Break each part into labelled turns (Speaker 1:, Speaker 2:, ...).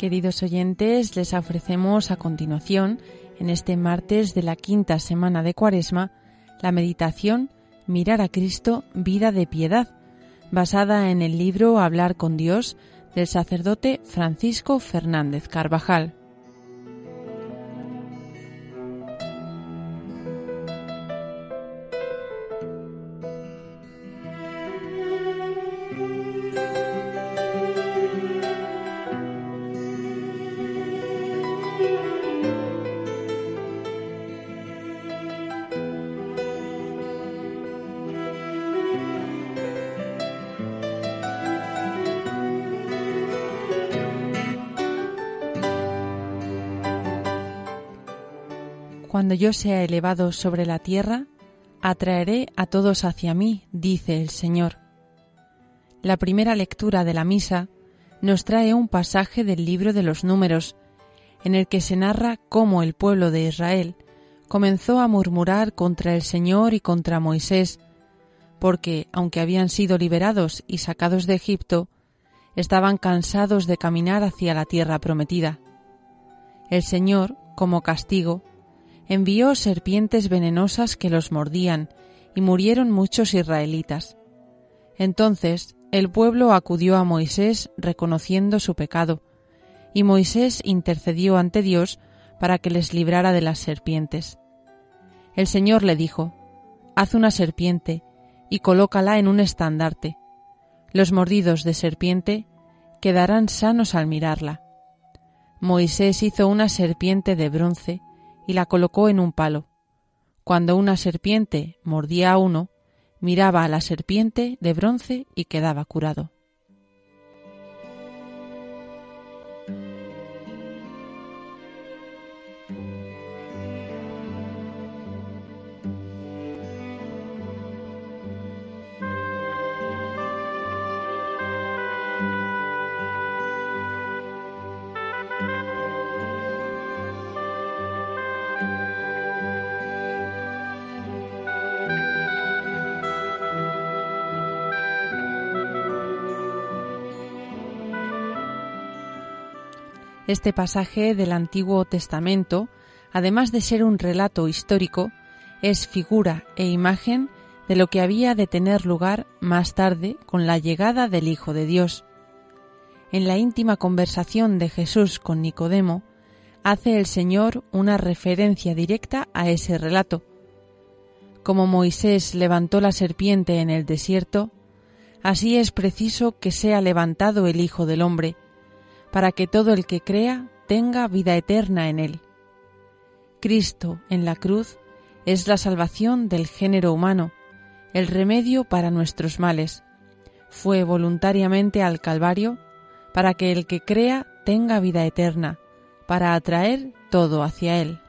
Speaker 1: Queridos oyentes, les ofrecemos a continuación, en este martes de la quinta semana de Cuaresma, la meditación Mirar a Cristo, vida de piedad, basada en el libro Hablar con Dios del sacerdote Francisco Fernández Carvajal. Cuando yo sea elevado sobre la tierra, atraeré a todos hacia mí, dice el Señor. La primera lectura de la misa nos trae un pasaje del libro de los números, en el que se narra cómo el pueblo de Israel comenzó a murmurar contra el Señor y contra Moisés, porque, aunque habían sido liberados y sacados de Egipto, estaban cansados de caminar hacia la tierra prometida. El Señor, como castigo, envió serpientes venenosas que los mordían, y murieron muchos israelitas. Entonces el pueblo acudió a Moisés reconociendo su pecado, y Moisés intercedió ante Dios para que les librara de las serpientes. El Señor le dijo, Haz una serpiente y colócala en un estandarte. Los mordidos de serpiente quedarán sanos al mirarla. Moisés hizo una serpiente de bronce y la colocó en un palo. Cuando una serpiente mordía a uno, miraba a la serpiente de bronce y quedaba curado. Este pasaje del Antiguo Testamento, además de ser un relato histórico, es figura e imagen de lo que había de tener lugar más tarde con la llegada del Hijo de Dios. En la íntima conversación de Jesús con Nicodemo, hace el Señor una referencia directa a ese relato. Como Moisés levantó la serpiente en el desierto, así es preciso que sea levantado el Hijo del Hombre, para que todo el que crea tenga vida eterna en él. Cristo en la cruz es la salvación del género humano, el remedio para nuestros males. Fue voluntariamente al Calvario para que el que crea tenga vida eterna, para atraer todo hacia él.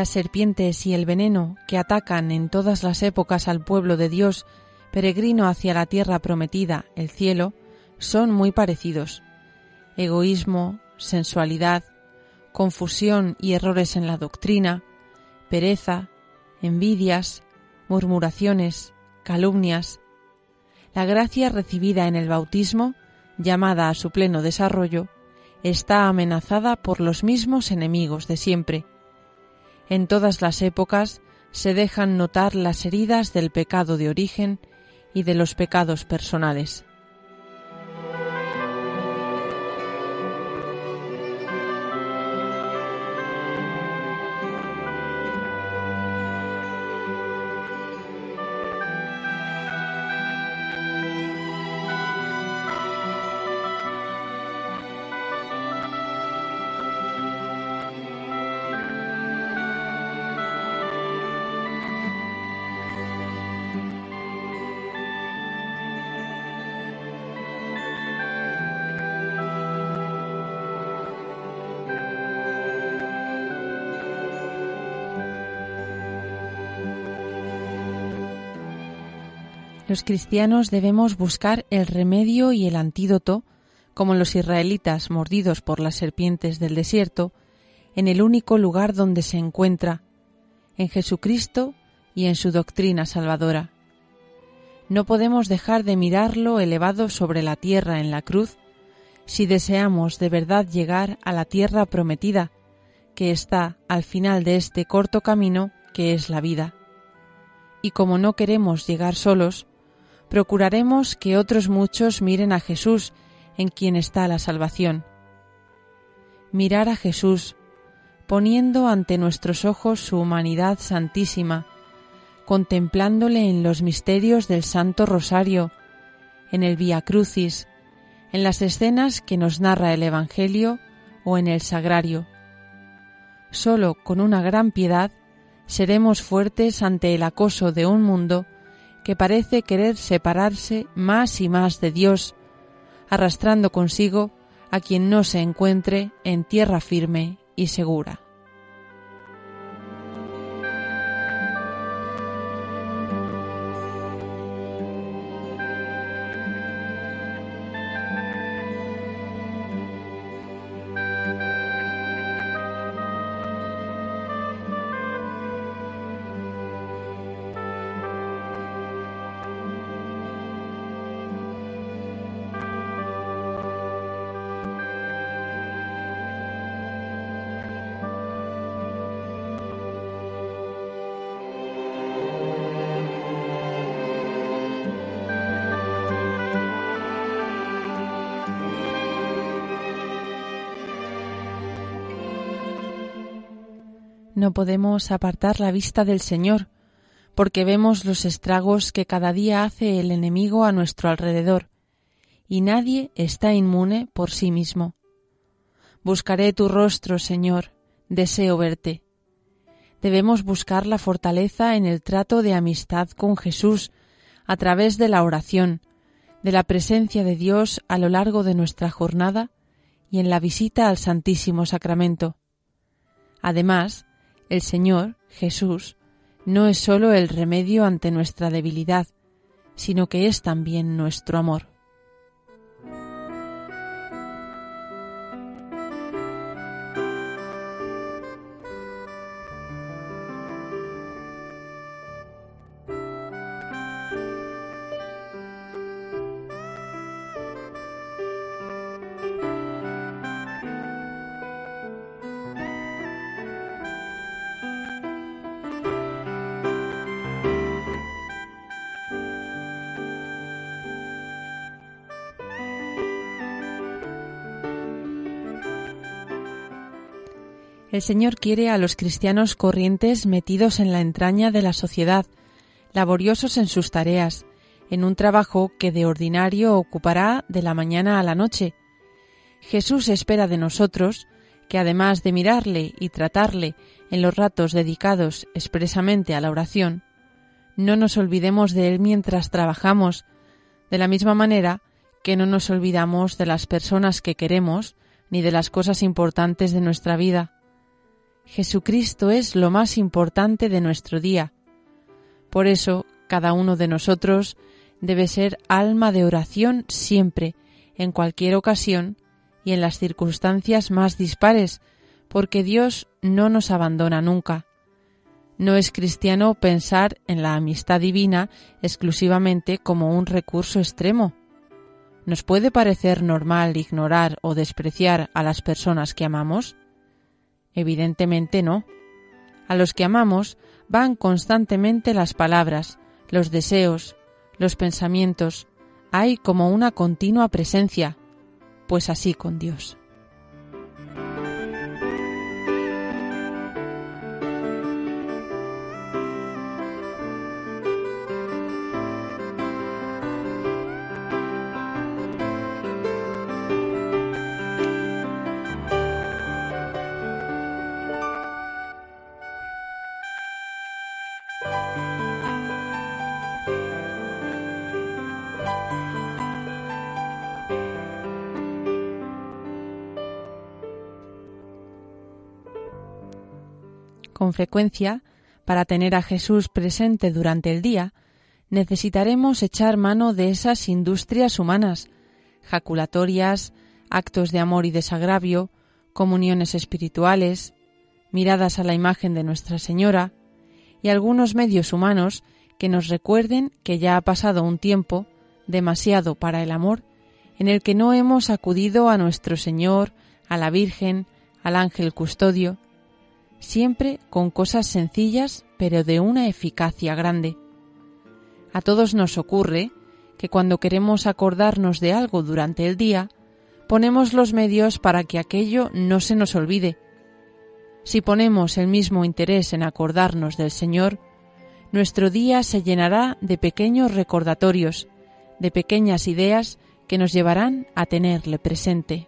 Speaker 1: Las serpientes y el veneno que atacan en todas las épocas al pueblo de Dios, peregrino hacia la tierra prometida, el cielo, son muy parecidos. Egoísmo, sensualidad, confusión y errores en la doctrina, pereza, envidias, murmuraciones, calumnias. La gracia recibida en el bautismo, llamada a su pleno desarrollo, está amenazada por los mismos enemigos de siempre, en todas las épocas se dejan notar las heridas del pecado de origen y de los pecados personales. Los cristianos debemos buscar el remedio y el antídoto, como los israelitas mordidos por las serpientes del desierto, en el único lugar donde se encuentra, en Jesucristo y en su doctrina salvadora. No podemos dejar de mirarlo elevado sobre la tierra en la cruz si deseamos de verdad llegar a la tierra prometida, que está al final de este corto camino que es la vida. Y como no queremos llegar solos, procuraremos que otros muchos miren a Jesús, en quien está la salvación. Mirar a Jesús, poniendo ante nuestros ojos su humanidad santísima, contemplándole en los misterios del Santo Rosario, en el Via Crucis, en las escenas que nos narra el Evangelio o en el Sagrario. Solo con una gran piedad seremos fuertes ante el acoso de un mundo que parece querer separarse más y más de Dios, arrastrando consigo a quien no se encuentre en tierra firme y segura. No podemos apartar la vista del Señor, porque vemos los estragos que cada día hace el enemigo a nuestro alrededor, y nadie está inmune por sí mismo. Buscaré tu rostro, Señor, deseo verte. Debemos buscar la fortaleza en el trato de amistad con Jesús a través de la oración, de la presencia de Dios a lo largo de nuestra jornada y en la visita al Santísimo Sacramento. Además, el Señor, Jesús, no es sólo el remedio ante nuestra debilidad, sino que es también nuestro amor. El Señor quiere a los cristianos corrientes metidos en la entraña de la sociedad, laboriosos en sus tareas, en un trabajo que de ordinario ocupará de la mañana a la noche. Jesús espera de nosotros que además de mirarle y tratarle en los ratos dedicados expresamente a la oración, no nos olvidemos de Él mientras trabajamos, de la misma manera que no nos olvidamos de las personas que queremos ni de las cosas importantes de nuestra vida. Jesucristo es lo más importante de nuestro día. Por eso, cada uno de nosotros debe ser alma de oración siempre, en cualquier ocasión y en las circunstancias más dispares, porque Dios no nos abandona nunca. No es cristiano pensar en la amistad divina exclusivamente como un recurso extremo. ¿Nos puede parecer normal ignorar o despreciar a las personas que amamos? Evidentemente no. A los que amamos van constantemente las palabras, los deseos, los pensamientos. Hay como una continua presencia, pues así con Dios. Con frecuencia, para tener a Jesús presente durante el día, necesitaremos echar mano de esas industrias humanas, jaculatorias, actos de amor y desagravio, comuniones espirituales, miradas a la imagen de Nuestra Señora y algunos medios humanos que nos recuerden que ya ha pasado un tiempo, demasiado para el amor, en el que no hemos acudido a nuestro Señor, a la Virgen, al ángel custodio, siempre con cosas sencillas pero de una eficacia grande. A todos nos ocurre que cuando queremos acordarnos de algo durante el día, ponemos los medios para que aquello no se nos olvide. Si ponemos el mismo interés en acordarnos del Señor, nuestro día se llenará de pequeños recordatorios, de pequeñas ideas que nos llevarán a tenerle presente.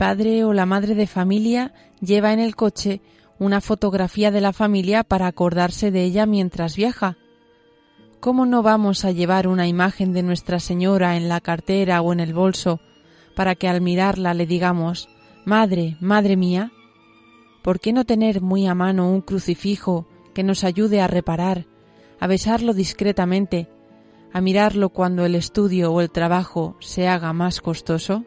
Speaker 1: Padre o la madre de familia lleva en el coche una fotografía de la familia para acordarse de ella mientras viaja. ¿Cómo no vamos a llevar una imagen de Nuestra Señora en la cartera o en el bolso para que al mirarla le digamos Madre, Madre mía? ¿Por qué no tener muy a mano un crucifijo que nos ayude a reparar, a besarlo discretamente, a mirarlo cuando el estudio o el trabajo se haga más costoso?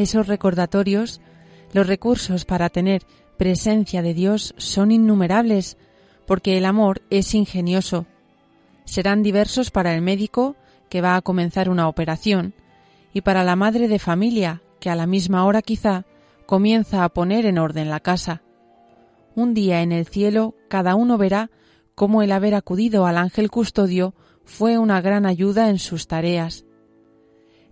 Speaker 1: Esos recordatorios, los recursos para tener presencia de Dios son innumerables, porque el amor es ingenioso. Serán diversos para el médico que va a comenzar una operación y para la madre de familia que a la misma hora quizá comienza a poner en orden la casa. Un día en el cielo cada uno verá cómo el haber acudido al ángel custodio fue una gran ayuda en sus tareas.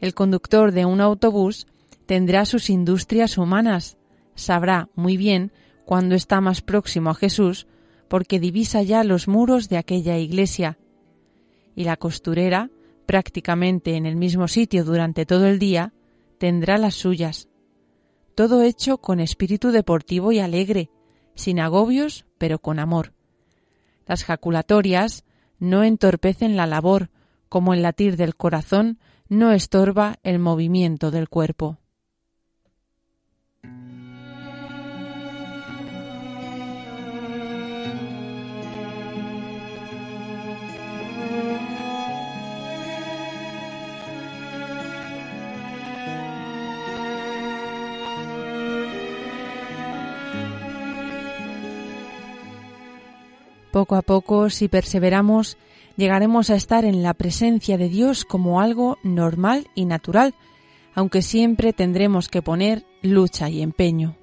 Speaker 1: El conductor de un autobús tendrá sus industrias humanas, sabrá muy bien cuándo está más próximo a Jesús, porque divisa ya los muros de aquella iglesia. Y la costurera, prácticamente en el mismo sitio durante todo el día, tendrá las suyas. Todo hecho con espíritu deportivo y alegre, sin agobios, pero con amor. Las jaculatorias no entorpecen la labor, como el latir del corazón no estorba el movimiento del cuerpo. Poco a poco, si perseveramos, llegaremos a estar en la presencia de Dios como algo normal y natural, aunque siempre tendremos que poner lucha y empeño.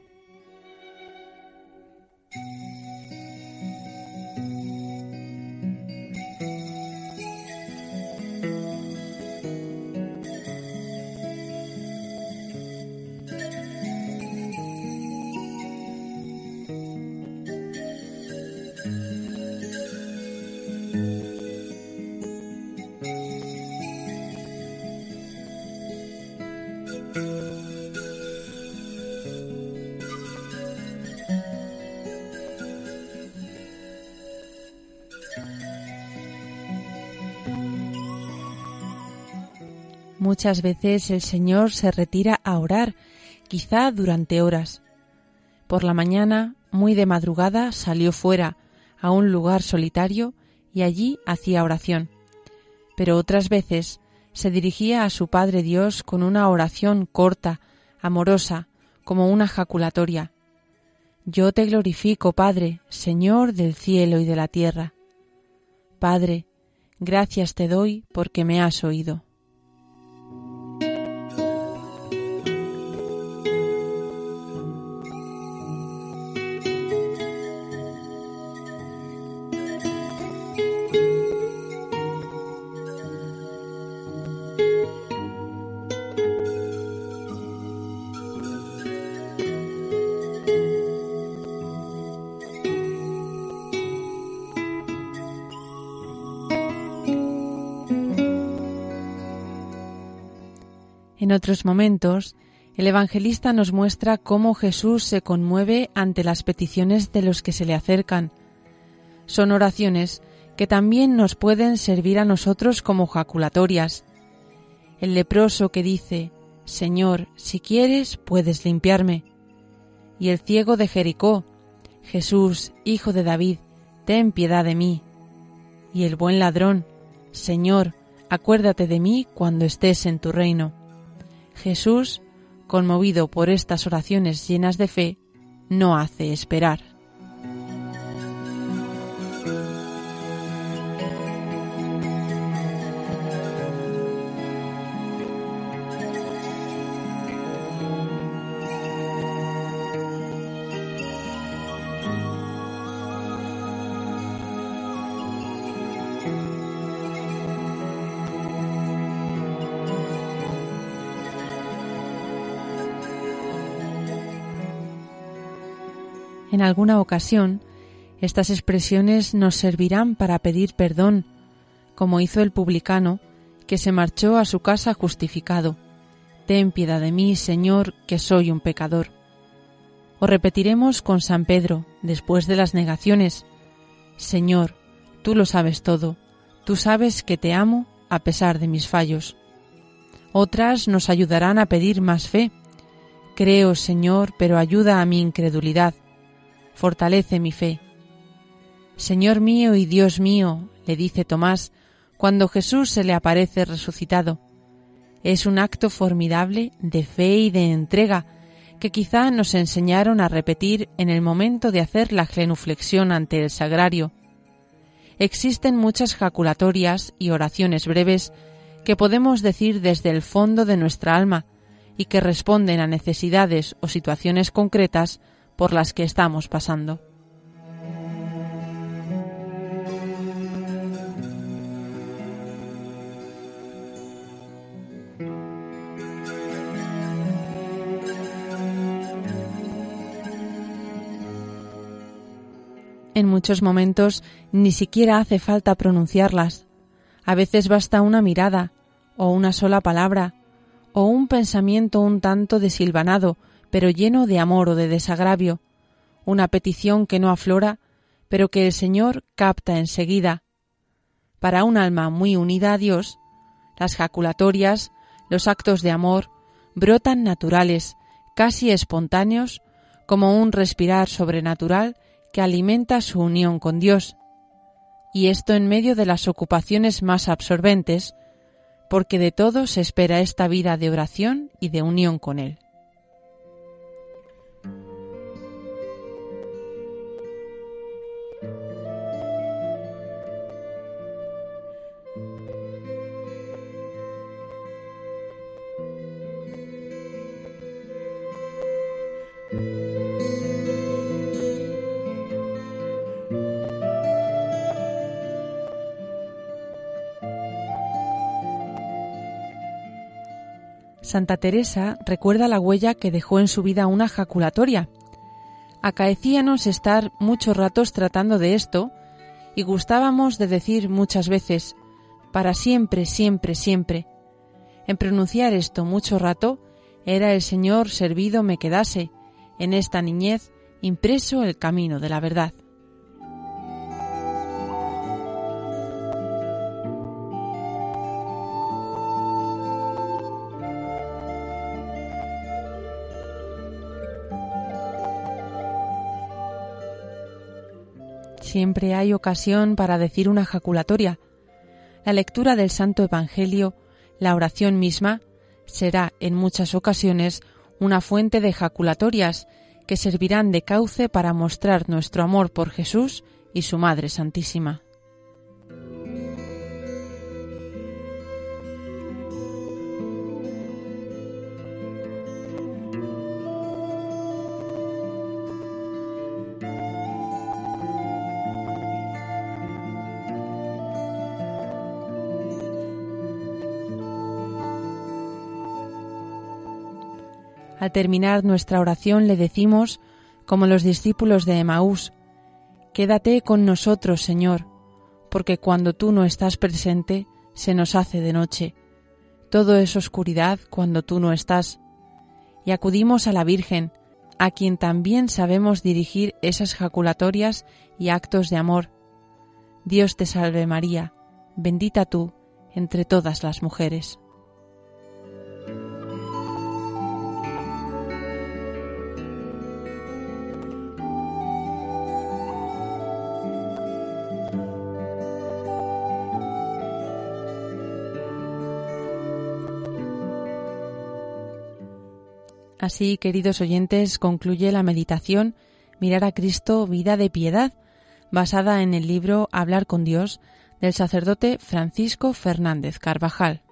Speaker 1: Muchas veces el Señor se retira a orar, quizá durante horas. Por la mañana, muy de madrugada, salió fuera, a un lugar solitario, y allí hacía oración. pero otras veces se dirigía a su Padre Dios con una oración corta, amorosa, como una jaculatoria. Yo te glorifico, Padre, Señor del cielo y de la tierra. Padre, gracias te doy porque me has oído. En otros momentos, el evangelista nos muestra cómo Jesús se conmueve ante las peticiones de los que se le acercan. Son oraciones que también nos pueden servir a nosotros como jaculatorias. El leproso que dice, Señor, si quieres, puedes limpiarme. Y el ciego de Jericó, Jesús, hijo de David, ten piedad de mí. Y el buen ladrón, Señor, acuérdate de mí cuando estés en tu reino. Jesús, conmovido por estas oraciones llenas de fe, no hace esperar. En alguna ocasión, estas expresiones nos servirán para pedir perdón, como hizo el publicano, que se marchó a su casa justificado. Ten piedad de mí, Señor, que soy un pecador. O repetiremos con San Pedro, después de las negaciones, Señor, tú lo sabes todo, tú sabes que te amo a pesar de mis fallos. Otras nos ayudarán a pedir más fe. Creo, Señor, pero ayuda a mi incredulidad fortalece mi fe. Señor mío y Dios mío, le dice Tomás, cuando Jesús se le aparece resucitado. Es un acto formidable de fe y de entrega que quizá nos enseñaron a repetir en el momento de hacer la genuflexión ante el sagrario. Existen muchas jaculatorias y oraciones breves que podemos decir desde el fondo de nuestra alma y que responden a necesidades o situaciones concretas por las que estamos pasando. En muchos momentos ni siquiera hace falta pronunciarlas. A veces basta una mirada, o una sola palabra, o un pensamiento un tanto desilvanado pero lleno de amor o de desagravio, una petición que no aflora, pero que el Señor capta enseguida. Para un alma muy unida a Dios, las jaculatorias, los actos de amor, brotan naturales, casi espontáneos, como un respirar sobrenatural que alimenta su unión con Dios. Y esto en medio de las ocupaciones más absorbentes, porque de todo se espera esta vida de oración y de unión con Él. Santa Teresa recuerda la huella que dejó en su vida una jaculatoria. Acaecíanos estar muchos ratos tratando de esto y gustábamos de decir muchas veces, para siempre, siempre, siempre. En pronunciar esto mucho rato, era el Señor servido me quedase, en esta niñez impreso el camino de la verdad. Siempre hay ocasión para decir una jaculatoria. la lectura del Santo Evangelio, la oración misma, será en muchas ocasiones una fuente de ejaculatorias que servirán de cauce para mostrar nuestro amor por Jesús y su Madre Santísima. Al terminar nuestra oración le decimos, como los discípulos de Emaús, Quédate con nosotros, Señor, porque cuando tú no estás presente, se nos hace de noche. Todo es oscuridad cuando tú no estás. Y acudimos a la Virgen, a quien también sabemos dirigir esas jaculatorias y actos de amor. Dios te salve María, bendita tú entre todas las mujeres. Así, queridos oyentes, concluye la meditación Mirar a Cristo, vida de piedad, basada en el libro Hablar con Dios del sacerdote Francisco Fernández Carvajal.